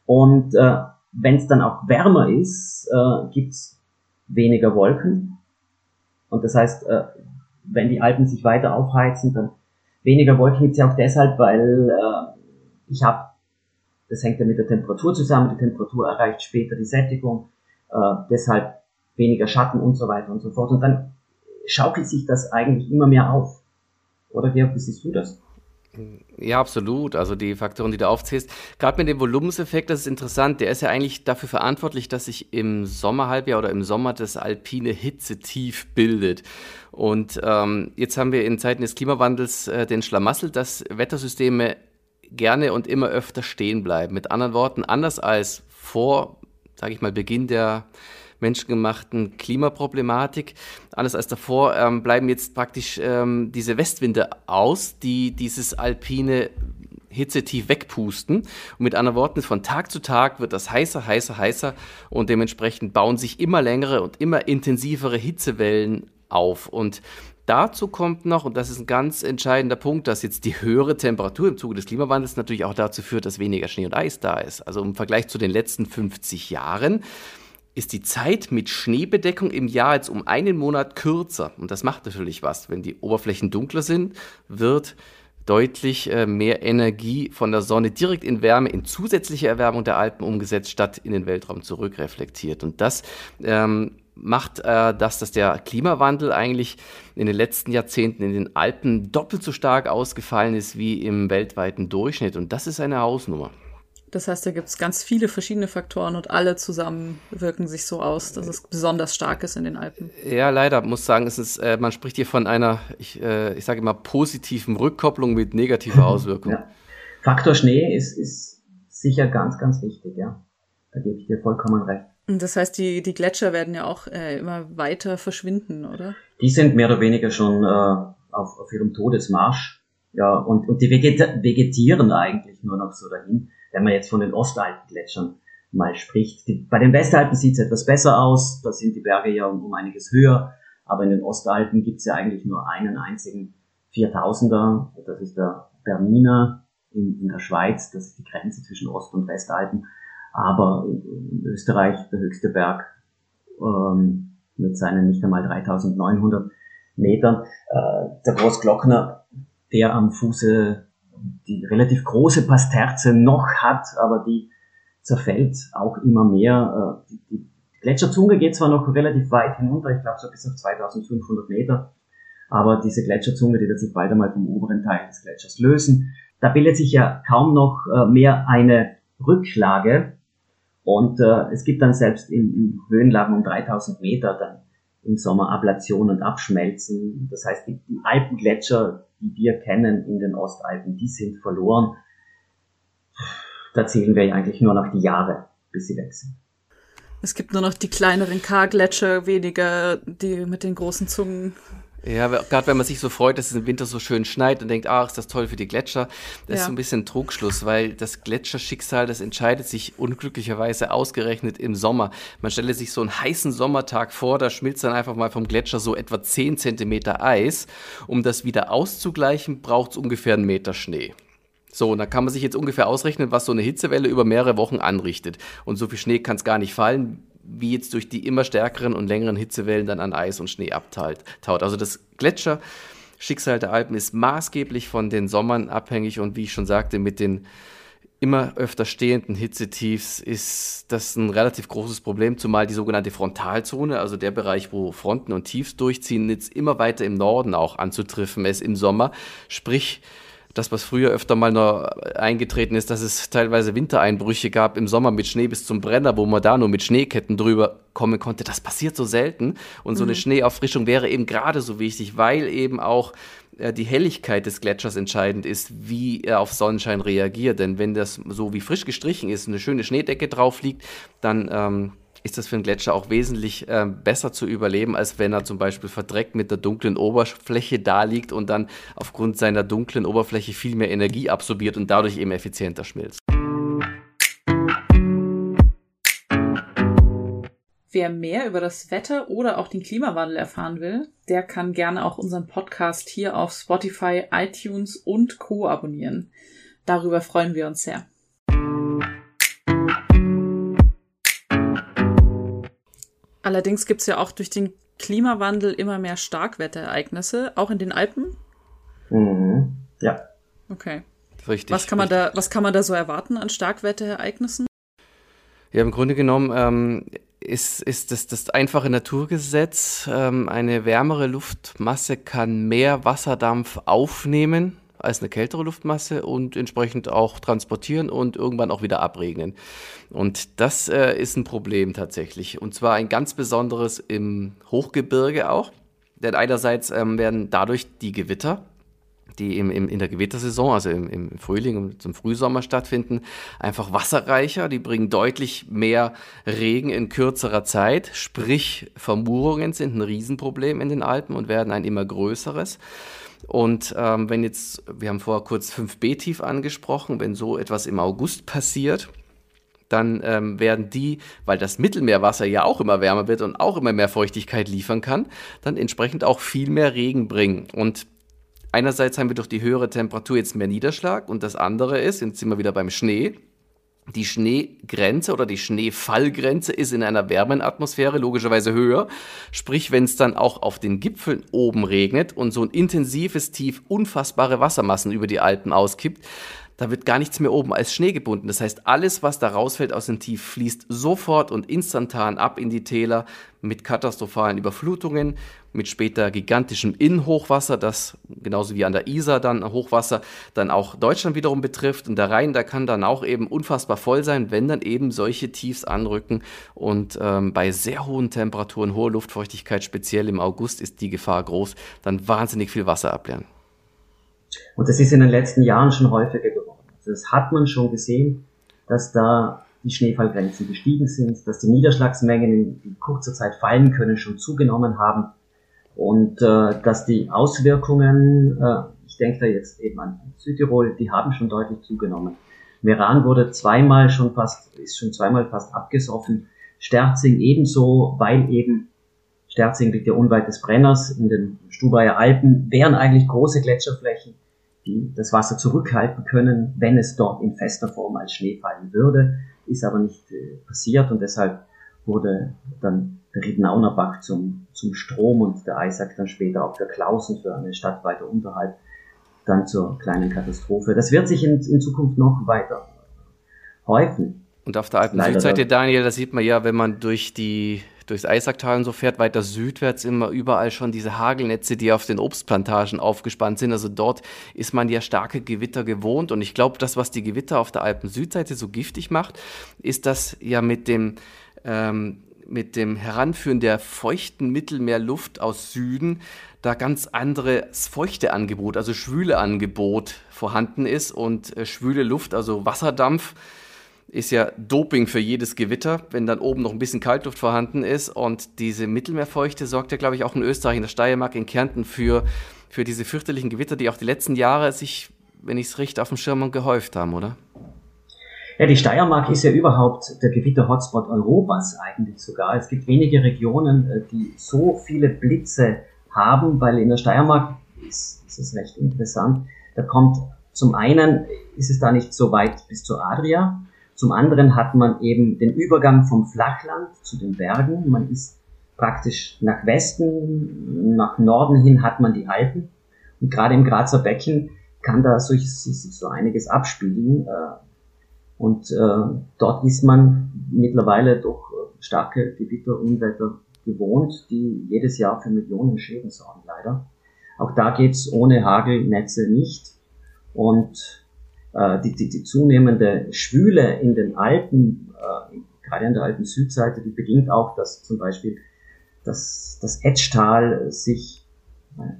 und äh, wenn es dann auch wärmer ist, äh, gibt's weniger Wolken. Und das heißt, äh, wenn die Alpen sich weiter aufheizen, dann weniger Wolken gibt's ja auch deshalb, weil äh, ich habe, das hängt ja mit der Temperatur zusammen, die Temperatur erreicht später die Sättigung, äh, deshalb weniger Schatten und so weiter und so fort. Und dann schaukelt sich das eigentlich immer mehr auf. Oder Georg, wie siehst du das? Ja, absolut. Also die Faktoren, die du aufzählst. Gerade mit dem Volumenseffekt, das ist interessant. Der ist ja eigentlich dafür verantwortlich, dass sich im Sommerhalbjahr oder im Sommer das alpine Hitzetief bildet. Und ähm, jetzt haben wir in Zeiten des Klimawandels äh, den Schlamassel, dass Wettersysteme gerne und immer öfter stehen bleiben. Mit anderen Worten, anders als vor, sage ich mal, Beginn der menschengemachten Klimaproblematik. Alles als davor ähm, bleiben jetzt praktisch ähm, diese Westwinde aus, die dieses alpine Hitzetief wegpusten. Und mit anderen Worten, von Tag zu Tag wird das heißer, heißer, heißer und dementsprechend bauen sich immer längere und immer intensivere Hitzewellen auf. Und dazu kommt noch, und das ist ein ganz entscheidender Punkt, dass jetzt die höhere Temperatur im Zuge des Klimawandels natürlich auch dazu führt, dass weniger Schnee und Eis da ist. Also im Vergleich zu den letzten 50 Jahren ist die Zeit mit Schneebedeckung im Jahr jetzt um einen Monat kürzer. Und das macht natürlich was. Wenn die Oberflächen dunkler sind, wird deutlich äh, mehr Energie von der Sonne direkt in Wärme, in zusätzliche Erwärmung der Alpen umgesetzt, statt in den Weltraum zurückreflektiert. Und das ähm, macht äh, das, dass der Klimawandel eigentlich in den letzten Jahrzehnten in den Alpen doppelt so stark ausgefallen ist wie im weltweiten Durchschnitt. Und das ist eine Hausnummer. Das heißt, da gibt es ganz viele verschiedene Faktoren und alle zusammen wirken sich so aus, dass es besonders stark ist in den Alpen. Ja, leider muss sagen, es ist, äh, man spricht hier von einer, ich, äh, ich sage immer, positiven Rückkopplung mit negativer Auswirkung. Ja. Faktor Schnee ist, ist sicher ganz, ganz wichtig, ja. Da gebe ich dir vollkommen recht. Das heißt, die, die Gletscher werden ja auch äh, immer weiter verschwinden, oder? Die sind mehr oder weniger schon äh, auf, auf ihrem Todesmarsch. Ja, und, und die vegetieren eigentlich nur noch so dahin wenn man jetzt von den Ostalpengletschern mal spricht. Die, bei den Westalpen sieht es etwas besser aus, da sind die Berge ja um, um einiges höher, aber in den Ostalpen gibt es ja eigentlich nur einen einzigen 4000er, das ist der Bernina in, in der Schweiz, das ist die Grenze zwischen Ost- und Westalpen, aber in, in Österreich der höchste Berg ähm, mit seinen nicht einmal 3900 Metern. Äh, der Großglockner, der am Fuße die relativ große Pasterze noch hat, aber die zerfällt auch immer mehr. Äh, die, die Gletscherzunge geht zwar noch relativ weit hinunter, ich glaube so bis auf 2500 Meter, aber diese Gletscherzunge, die wird sich bald einmal vom oberen Teil des Gletschers lösen. Da bildet sich ja kaum noch äh, mehr eine Rücklage und äh, es gibt dann selbst in, in Höhenlagen um 3000 Meter dann im Sommer Ablation und Abschmelzen. Das heißt, die, die Alpengletscher, die wir kennen in den Ostalpen, die sind verloren. Da zählen wir eigentlich nur noch die Jahre, bis sie weg sind. Es gibt nur noch die kleineren K-Gletscher, weniger die mit den großen Zungen. Ja, gerade wenn man sich so freut, dass es im Winter so schön schneit und denkt, ach, ist das toll für die Gletscher, das ja. ist so ein bisschen ein Trugschluss, weil das Gletscherschicksal, das entscheidet sich unglücklicherweise ausgerechnet im Sommer. Man stelle sich so einen heißen Sommertag vor, da schmilzt dann einfach mal vom Gletscher so etwa 10 Zentimeter Eis. Um das wieder auszugleichen, braucht es ungefähr einen Meter Schnee. So, und da kann man sich jetzt ungefähr ausrechnen, was so eine Hitzewelle über mehrere Wochen anrichtet. Und so viel Schnee kann es gar nicht fallen wie jetzt durch die immer stärkeren und längeren Hitzewellen dann an Eis und Schnee abtaut. Also das Gletscherschicksal der Alpen ist maßgeblich von den Sommern abhängig und wie ich schon sagte, mit den immer öfter stehenden Hitzetiefs ist das ein relativ großes Problem, zumal die sogenannte Frontalzone, also der Bereich, wo Fronten und Tiefs durchziehen, jetzt immer weiter im Norden auch anzutreffen ist im Sommer. Sprich, das, was früher öfter mal noch eingetreten ist, dass es teilweise Wintereinbrüche gab im Sommer mit Schnee bis zum Brenner, wo man da nur mit Schneeketten drüber kommen konnte. Das passiert so selten. Und so mhm. eine Schneeauffrischung wäre eben gerade so wichtig, weil eben auch äh, die Helligkeit des Gletschers entscheidend ist, wie er auf Sonnenschein reagiert. Denn wenn das so wie frisch gestrichen ist, eine schöne Schneedecke drauf liegt, dann ähm, ist das für einen Gletscher auch wesentlich äh, besser zu überleben, als wenn er zum Beispiel verdreckt mit der dunklen Oberfläche da liegt und dann aufgrund seiner dunklen Oberfläche viel mehr Energie absorbiert und dadurch eben effizienter schmilzt. Wer mehr über das Wetter oder auch den Klimawandel erfahren will, der kann gerne auch unseren Podcast hier auf Spotify, iTunes und Co abonnieren. Darüber freuen wir uns sehr. Allerdings gibt es ja auch durch den Klimawandel immer mehr Starkwetterereignisse, auch in den Alpen. Mhm. Ja. Okay. Richtig. Was kann man richtig. da, was kann man da so erwarten an Starkwetterereignissen? Ja, im Grunde genommen ähm, ist, ist das, das einfache Naturgesetz, ähm, eine wärmere Luftmasse kann mehr Wasserdampf aufnehmen als eine kältere Luftmasse und entsprechend auch transportieren und irgendwann auch wieder abregnen. Und das äh, ist ein Problem tatsächlich. Und zwar ein ganz besonderes im Hochgebirge auch. Denn einerseits ähm, werden dadurch die Gewitter, die im, im, in der Gewittersaison, also im, im Frühling und zum Frühsommer stattfinden, einfach wasserreicher. Die bringen deutlich mehr Regen in kürzerer Zeit. Sprich, Vermurungen sind ein Riesenproblem in den Alpen und werden ein immer größeres. Und ähm, wenn jetzt, wir haben vorher kurz 5b tief angesprochen, wenn so etwas im August passiert, dann ähm, werden die, weil das Mittelmeerwasser ja auch immer wärmer wird und auch immer mehr Feuchtigkeit liefern kann, dann entsprechend auch viel mehr Regen bringen. Und einerseits haben wir durch die höhere Temperatur jetzt mehr Niederschlag und das andere ist, jetzt sind wir wieder beim Schnee, die Schneegrenze oder die Schneefallgrenze ist in einer wärmeren Atmosphäre logischerweise höher. Sprich, wenn es dann auch auf den Gipfeln oben regnet und so ein intensives Tief unfassbare Wassermassen über die Alpen auskippt, da wird gar nichts mehr oben als Schnee gebunden. Das heißt, alles, was da rausfällt aus dem Tief, fließt sofort und instantan ab in die Täler mit katastrophalen Überflutungen, mit später gigantischem Innenhochwasser, das genauso wie an der Isar dann Hochwasser dann auch Deutschland wiederum betrifft. Und der Rhein, der kann dann auch eben unfassbar voll sein, wenn dann eben solche Tiefs anrücken. Und ähm, bei sehr hohen Temperaturen, hoher Luftfeuchtigkeit, speziell im August, ist die Gefahr groß, dann wahnsinnig viel Wasser ableeren. Und das ist in den letzten Jahren schon häufiger geworden. Das hat man schon gesehen, dass da die Schneefallgrenzen gestiegen sind, dass die Niederschlagsmengen in, kurzer Zeit fallen können, schon zugenommen haben und äh, dass die Auswirkungen, äh, ich denke da jetzt eben an Südtirol, die haben schon deutlich zugenommen. Meran wurde zweimal schon fast, ist schon zweimal fast abgesoffen. Sterzing ebenso, weil eben Sterzing liegt ja unweit des Brenners in den Stubaier Alpen, wären eigentlich große Gletscherflächen, die das Wasser zurückhalten können, wenn es dort in fester Form als Schnee fallen würde, ist aber nicht äh, passiert und deshalb wurde dann der Ridnauner Bach zum, zum Strom und der Eisack dann später auch für Klausen, für eine Stadt weiter unterhalb, dann zur kleinen Katastrophe. Das wird sich in, in Zukunft noch weiter häufen. Und auf der alten Südseite, Daniel, da sieht man ja, wenn man durch die durchs Eisacktal und so fährt, weiter südwärts immer überall schon diese Hagelnetze, die auf den Obstplantagen aufgespannt sind. Also dort ist man ja starke Gewitter gewohnt. Und ich glaube, das, was die Gewitter auf der Alpen-Südseite so giftig macht, ist das ja mit dem ähm, mit dem Heranführen der feuchten Mittelmeerluft aus Süden da ganz anderes Feuchteangebot, also schwüle Angebot vorhanden ist und äh, schwüle Luft, also Wasserdampf, ist ja Doping für jedes Gewitter, wenn dann oben noch ein bisschen Kaltluft vorhanden ist. Und diese Mittelmeerfeuchte sorgt ja, glaube ich, auch in Österreich, in der Steiermark, in Kärnten für, für diese fürchterlichen Gewitter, die auch die letzten Jahre sich, wenn ich es richtig auf dem Schirm gehäuft haben, oder? Ja, die Steiermark ist ja überhaupt der Gewitter-Hotspot Europas eigentlich sogar. Es gibt wenige Regionen, äh, die so viele Blitze haben, weil in der Steiermark ist, ist es recht interessant. Da kommt zum einen ist es da nicht so weit bis zur Adria. Zum anderen hat man eben den Übergang vom Flachland zu den Bergen. Man ist praktisch nach Westen, nach Norden hin hat man die Alpen. Und gerade im Grazer Becken kann da so, so einiges abspielen. Äh, und äh, dort ist man mittlerweile durch äh, starke Gewitter, Unwetter gewohnt, die jedes Jahr für Millionen Schäden sorgen, leider. Auch da geht's ohne Hagelnetze nicht. Und äh, die, die, die zunehmende Schwüle in den Alpen, äh, gerade an der alten Südseite, die bedingt auch, dass zum Beispiel das, das Etschtal sich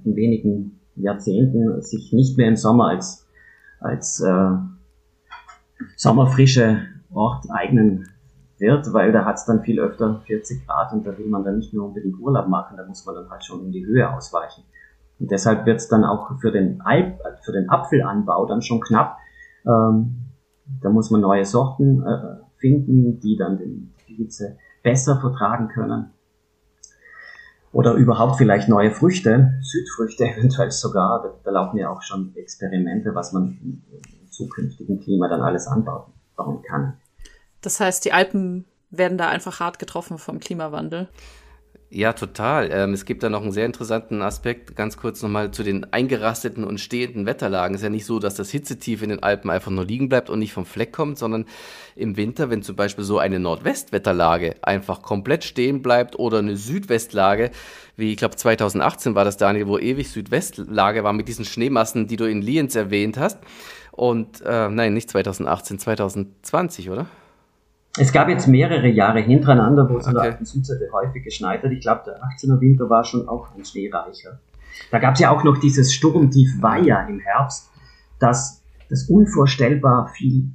in wenigen Jahrzehnten sich nicht mehr im Sommer als, als äh, sommerfrische Ort eignen wird, weil da hat es dann viel öfter 40 Grad und da will man dann nicht nur unbedingt Urlaub machen, da muss man dann halt schon in die Höhe ausweichen. Und deshalb wird es dann auch für den, Alp, für den Apfelanbau dann schon knapp. Ähm, da muss man neue Sorten äh, finden, die dann den, die Hitze besser vertragen können. Oder überhaupt vielleicht neue Früchte, Südfrüchte eventuell sogar. Da, da laufen ja auch schon Experimente, was man im zukünftigen Klima dann alles anbauen kann. Das heißt, die Alpen werden da einfach hart getroffen vom Klimawandel. Ja, total. Ähm, es gibt da noch einen sehr interessanten Aspekt, ganz kurz nochmal zu den eingerasteten und stehenden Wetterlagen. Es ist ja nicht so, dass das Hitzetief in den Alpen einfach nur liegen bleibt und nicht vom Fleck kommt, sondern im Winter, wenn zum Beispiel so eine Nordwestwetterlage einfach komplett stehen bleibt oder eine Südwestlage, wie ich glaube 2018 war das, Daniel, wo ewig Südwestlage war mit diesen Schneemassen, die du in Lienz erwähnt hast. Und äh, nein, nicht 2018, 2020, oder? Es gab jetzt mehrere Jahre hintereinander, wo es okay. an der Südseite häufig geschneit hat. Ich glaube, der 18er Winter war schon auch ein schneereicher. Da gab es ja auch noch dieses Sturmtief Weiher im Herbst, das, das unvorstellbar viel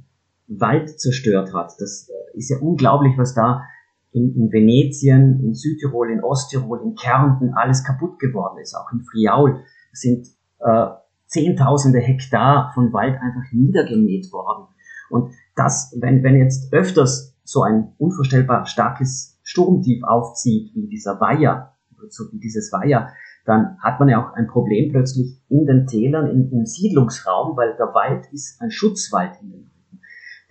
Wald zerstört hat. Das äh, ist ja unglaublich, was da in, in Venetien, in Südtirol, in Osttirol, in Kärnten alles kaputt geworden ist. Auch in Friaul sind äh, Zehntausende Hektar von Wald einfach niedergemäht worden. Und das, wenn, wenn jetzt öfters so ein unvorstellbar starkes Sturmtief aufzieht, wie dieser Weiher, so wie dieses Weiher, dann hat man ja auch ein Problem plötzlich in den Tälern, im, im Siedlungsraum, weil der Wald ist ein Schutzwald in den Alpen.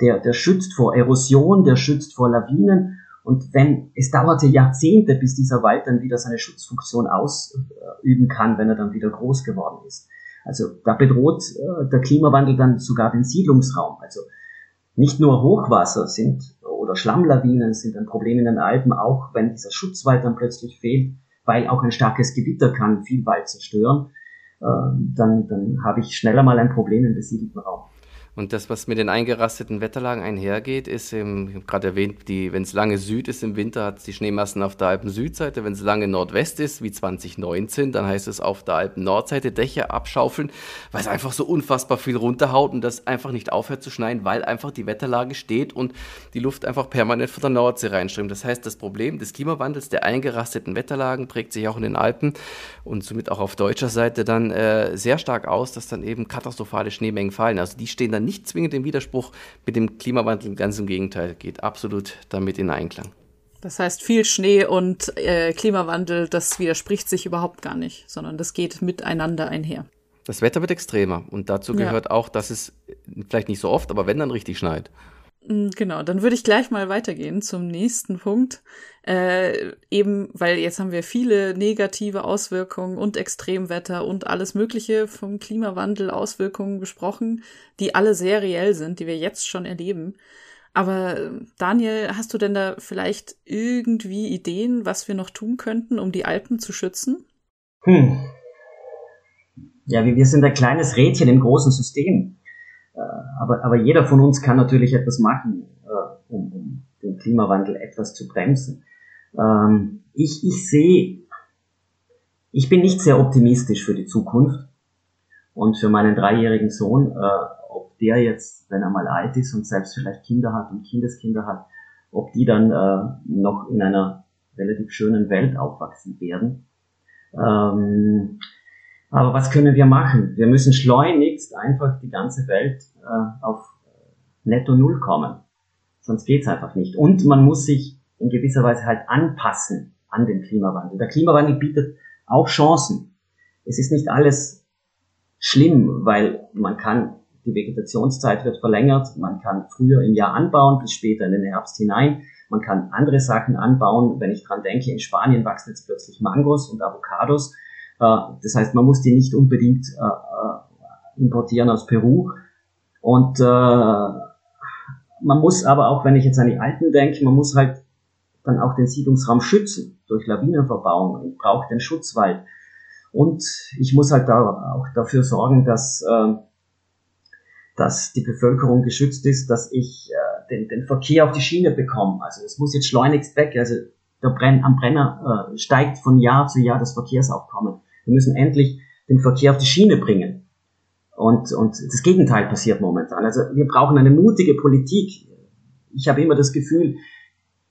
Der, der schützt vor Erosion, der schützt vor Lawinen. Und wenn, es dauerte Jahrzehnte, bis dieser Wald dann wieder seine Schutzfunktion ausüben kann, wenn er dann wieder groß geworden ist. Also da bedroht äh, der Klimawandel dann sogar den Siedlungsraum. Also nicht nur Hochwasser sind oder Schlammlawinen sind ein Problem in den Alpen, auch wenn dieser Schutzwald dann plötzlich fehlt, weil auch ein starkes Gewitter kann viel Wald zerstören, äh, dann, dann habe ich schneller mal ein Problem im besiedelten Raum. Und das, was mit den eingerasteten Wetterlagen einhergeht, ist, im, ich habe gerade erwähnt, wenn es lange Süd ist im Winter, hat es die Schneemassen auf der Alpen-Südseite. Wenn es lange Nordwest ist, wie 2019, dann heißt es auf der Alpen-Nordseite Dächer abschaufeln, weil es einfach so unfassbar viel runterhaut und das einfach nicht aufhört zu schneien, weil einfach die Wetterlage steht und die Luft einfach permanent von der Nordsee reinströmt. Das heißt, das Problem des Klimawandels, der eingerasteten Wetterlagen, prägt sich auch in den Alpen und somit auch auf deutscher Seite dann äh, sehr stark aus, dass dann eben katastrophale Schneemengen fallen. Also die stehen dann nicht zwingend im Widerspruch mit dem Klimawandel, ganz im Gegenteil, geht absolut damit in Einklang. Das heißt, viel Schnee und äh, Klimawandel, das widerspricht sich überhaupt gar nicht, sondern das geht miteinander einher. Das Wetter wird extremer und dazu gehört ja. auch, dass es vielleicht nicht so oft, aber wenn dann richtig schneit. Mm, genau, dann würde ich gleich mal weitergehen zum nächsten Punkt. Äh, eben, weil jetzt haben wir viele negative Auswirkungen und Extremwetter und alles Mögliche vom Klimawandel Auswirkungen besprochen, die alle sehr reell sind, die wir jetzt schon erleben. Aber Daniel, hast du denn da vielleicht irgendwie Ideen, was wir noch tun könnten, um die Alpen zu schützen? Hm. Ja, wir sind ein kleines Rädchen im großen System. Äh, aber, aber jeder von uns kann natürlich etwas machen, äh, um, um den Klimawandel etwas zu bremsen. Ähm, ich, ich sehe, ich bin nicht sehr optimistisch für die Zukunft und für meinen dreijährigen Sohn, äh, ob der jetzt, wenn er mal alt ist und selbst vielleicht Kinder hat und Kindeskinder hat, ob die dann noch in einer relativ schönen Welt aufwachsen werden. Ähm, aber was können wir machen? Wir müssen schleunigst einfach die ganze Welt äh, auf Netto Null kommen. Sonst geht's einfach nicht. Und man muss sich in gewisser Weise halt anpassen an den Klimawandel. Der Klimawandel bietet auch Chancen. Es ist nicht alles schlimm, weil man kann, die Vegetationszeit wird verlängert, man kann früher im Jahr anbauen, bis später in den Herbst hinein. Man kann andere Sachen anbauen. Wenn ich dran denke, in Spanien wachsen jetzt plötzlich Mangos und Avocados äh, das heißt, man muss die nicht unbedingt äh, äh, importieren aus Peru. Und man muss aber auch, wenn ich jetzt an die Alten denke, man muss halt dann auch den Siedlungsraum schützen durch Lawinenverbauung. Ich brauche den Schutzwald. Und ich muss halt da auch dafür sorgen, dass, äh, dass die Bevölkerung geschützt ist, dass ich äh, den, den Verkehr auf die Schiene bekomme. Also es muss jetzt schleunigst weg. Also der Brenn, am Brenner äh, steigt von Jahr zu Jahr das Verkehrsaufkommen. Wir müssen endlich den Verkehr auf die Schiene bringen. Und, und das Gegenteil passiert momentan. Also wir brauchen eine mutige Politik. Ich habe immer das Gefühl,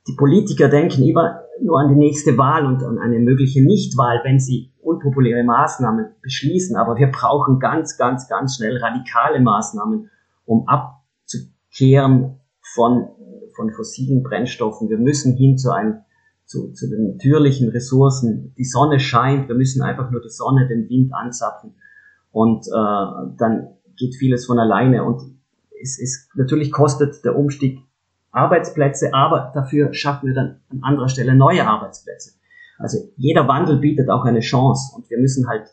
die Politiker denken immer nur an die nächste Wahl und an eine mögliche Nichtwahl, wenn sie unpopuläre Maßnahmen beschließen. Aber wir brauchen ganz, ganz, ganz schnell radikale Maßnahmen, um abzukehren von, von fossilen Brennstoffen. Wir müssen hin zu einem zu, zu den natürlichen Ressourcen. Die Sonne scheint, wir müssen einfach nur die Sonne, den Wind anzapfen und äh, dann geht vieles von alleine. Und es, es natürlich kostet der Umstieg Arbeitsplätze, aber dafür schaffen wir dann an anderer Stelle neue Arbeitsplätze. Also jeder Wandel bietet auch eine Chance und wir müssen halt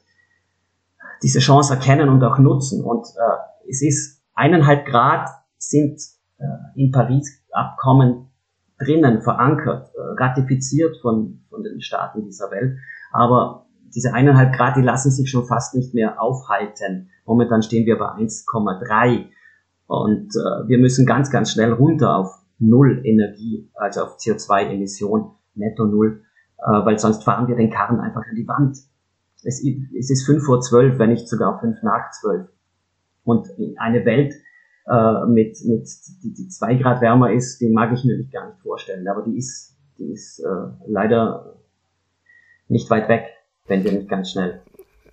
diese Chance erkennen und auch nutzen. Und äh, es ist eineinhalb Grad sind äh, in Paris Abkommen drinnen verankert, äh, ratifiziert von, von den Staaten dieser Welt. Aber diese eineinhalb Grad, die lassen sich schon fast nicht mehr aufhalten. Momentan stehen wir bei 1,3 und äh, wir müssen ganz, ganz schnell runter auf Null Energie, also auf CO2-Emission, netto Null, äh, weil sonst fahren wir den Karren einfach an die Wand. Es, es ist fünf vor zwölf, wenn nicht sogar fünf nach zwölf. Und eine Welt, äh, mit, mit die, die zwei Grad wärmer ist, den mag ich mir nicht gar nicht vorstellen. Aber die ist, die ist äh, leider nicht weit weg, wenn wir nicht ganz schnell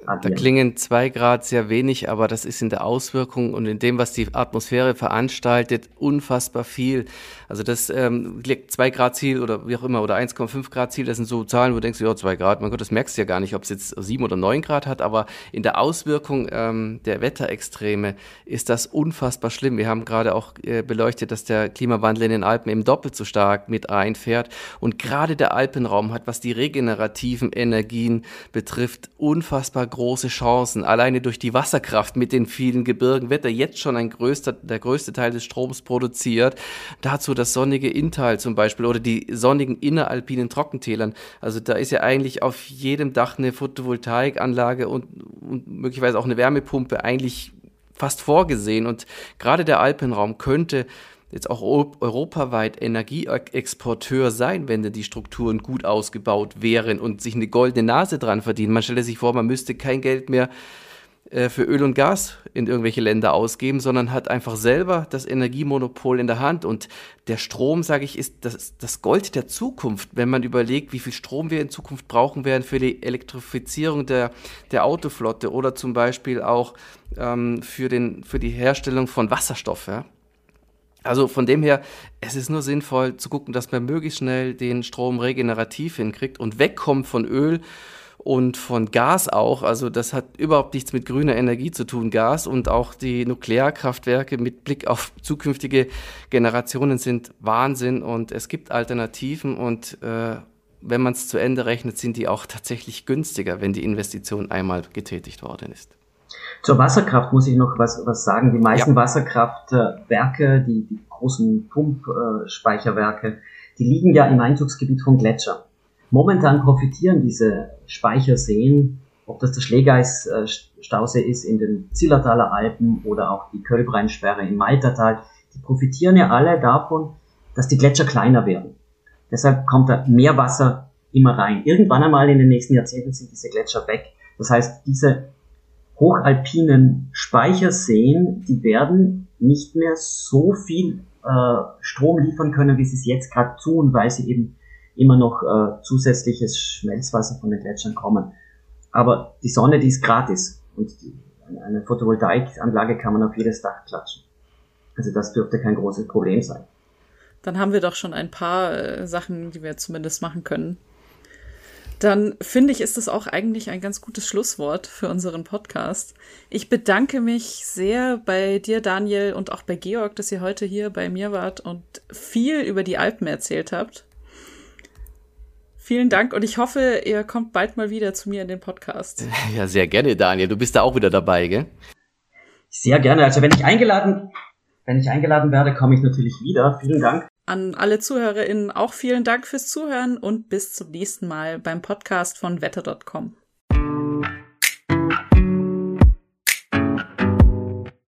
da klingen zwei Grad sehr wenig, aber das ist in der Auswirkung und in dem, was die Atmosphäre veranstaltet, unfassbar viel. Also das ähm, zwei Grad Ziel oder wie auch immer oder 1,5 Grad Ziel, das sind so Zahlen, wo du denkst, ja, zwei Grad, mein Gott, das merkst du ja gar nicht, ob es jetzt sieben oder neun Grad hat, aber in der Auswirkung ähm, der Wetterextreme ist das unfassbar schlimm. Wir haben gerade auch äh, beleuchtet, dass der Klimawandel in den Alpen eben doppelt so stark mit einfährt und gerade der Alpenraum hat, was die regenerativen Energien betrifft, unfassbar große Chancen. Alleine durch die Wasserkraft mit den vielen Gebirgen wird er jetzt schon ein größter, der größte Teil des Stroms produziert. Dazu das sonnige Inntal zum Beispiel oder die sonnigen inneralpinen Trockentälern. Also da ist ja eigentlich auf jedem Dach eine Photovoltaikanlage und, und möglicherweise auch eine Wärmepumpe eigentlich fast vorgesehen. Und gerade der Alpenraum könnte jetzt auch europaweit Energieexporteur sein, wenn denn die Strukturen gut ausgebaut wären und sich eine goldene Nase dran verdienen. Man stelle sich vor, man müsste kein Geld mehr äh, für Öl und Gas in irgendwelche Länder ausgeben, sondern hat einfach selber das Energiemonopol in der Hand. Und der Strom, sage ich, ist das, das Gold der Zukunft, wenn man überlegt, wie viel Strom wir in Zukunft brauchen werden für die Elektrifizierung der, der Autoflotte oder zum Beispiel auch ähm, für, den, für die Herstellung von Wasserstoff. Ja? Also von dem her, es ist nur sinnvoll zu gucken, dass man möglichst schnell den Strom regenerativ hinkriegt und wegkommt von Öl und von Gas auch. Also das hat überhaupt nichts mit grüner Energie zu tun, Gas. Und auch die Nuklearkraftwerke mit Blick auf zukünftige Generationen sind Wahnsinn und es gibt Alternativen und äh, wenn man es zu Ende rechnet, sind die auch tatsächlich günstiger, wenn die Investition einmal getätigt worden ist. Zur Wasserkraft muss ich noch was, was sagen. Die meisten ja. Wasserkraftwerke, die, die großen Pumpspeicherwerke, die liegen ja im Einzugsgebiet von Gletschern. Momentan profitieren diese Speicherseen, ob das der Schlegeis-Stausee ist in den Zillertaler Alpen oder auch die Kölbrheinsperre im Maltertal, die profitieren ja alle davon, dass die Gletscher kleiner werden. Deshalb kommt da mehr Wasser immer rein. Irgendwann einmal in den nächsten Jahrzehnten sind diese Gletscher weg. Das heißt, diese hochalpinen Speicherseen, die werden nicht mehr so viel äh, Strom liefern können, wie sie es jetzt gerade tun, weil sie eben immer noch äh, zusätzliches Schmelzwasser von den Gletschern kommen. Aber die Sonne, die ist gratis und die, eine Photovoltaikanlage kann man auf jedes Dach klatschen. Also das dürfte kein großes Problem sein. Dann haben wir doch schon ein paar äh, Sachen, die wir zumindest machen können. Dann finde ich, ist das auch eigentlich ein ganz gutes Schlusswort für unseren Podcast. Ich bedanke mich sehr bei dir, Daniel, und auch bei Georg, dass ihr heute hier bei mir wart und viel über die Alpen erzählt habt. Vielen Dank und ich hoffe, ihr kommt bald mal wieder zu mir in den Podcast. Ja, sehr gerne, Daniel. Du bist da auch wieder dabei, gell? Sehr gerne. Also wenn ich eingeladen, wenn ich eingeladen werde, komme ich natürlich wieder. Vielen Dank. An alle ZuhörerInnen auch vielen Dank fürs Zuhören und bis zum nächsten Mal beim Podcast von wetter.com.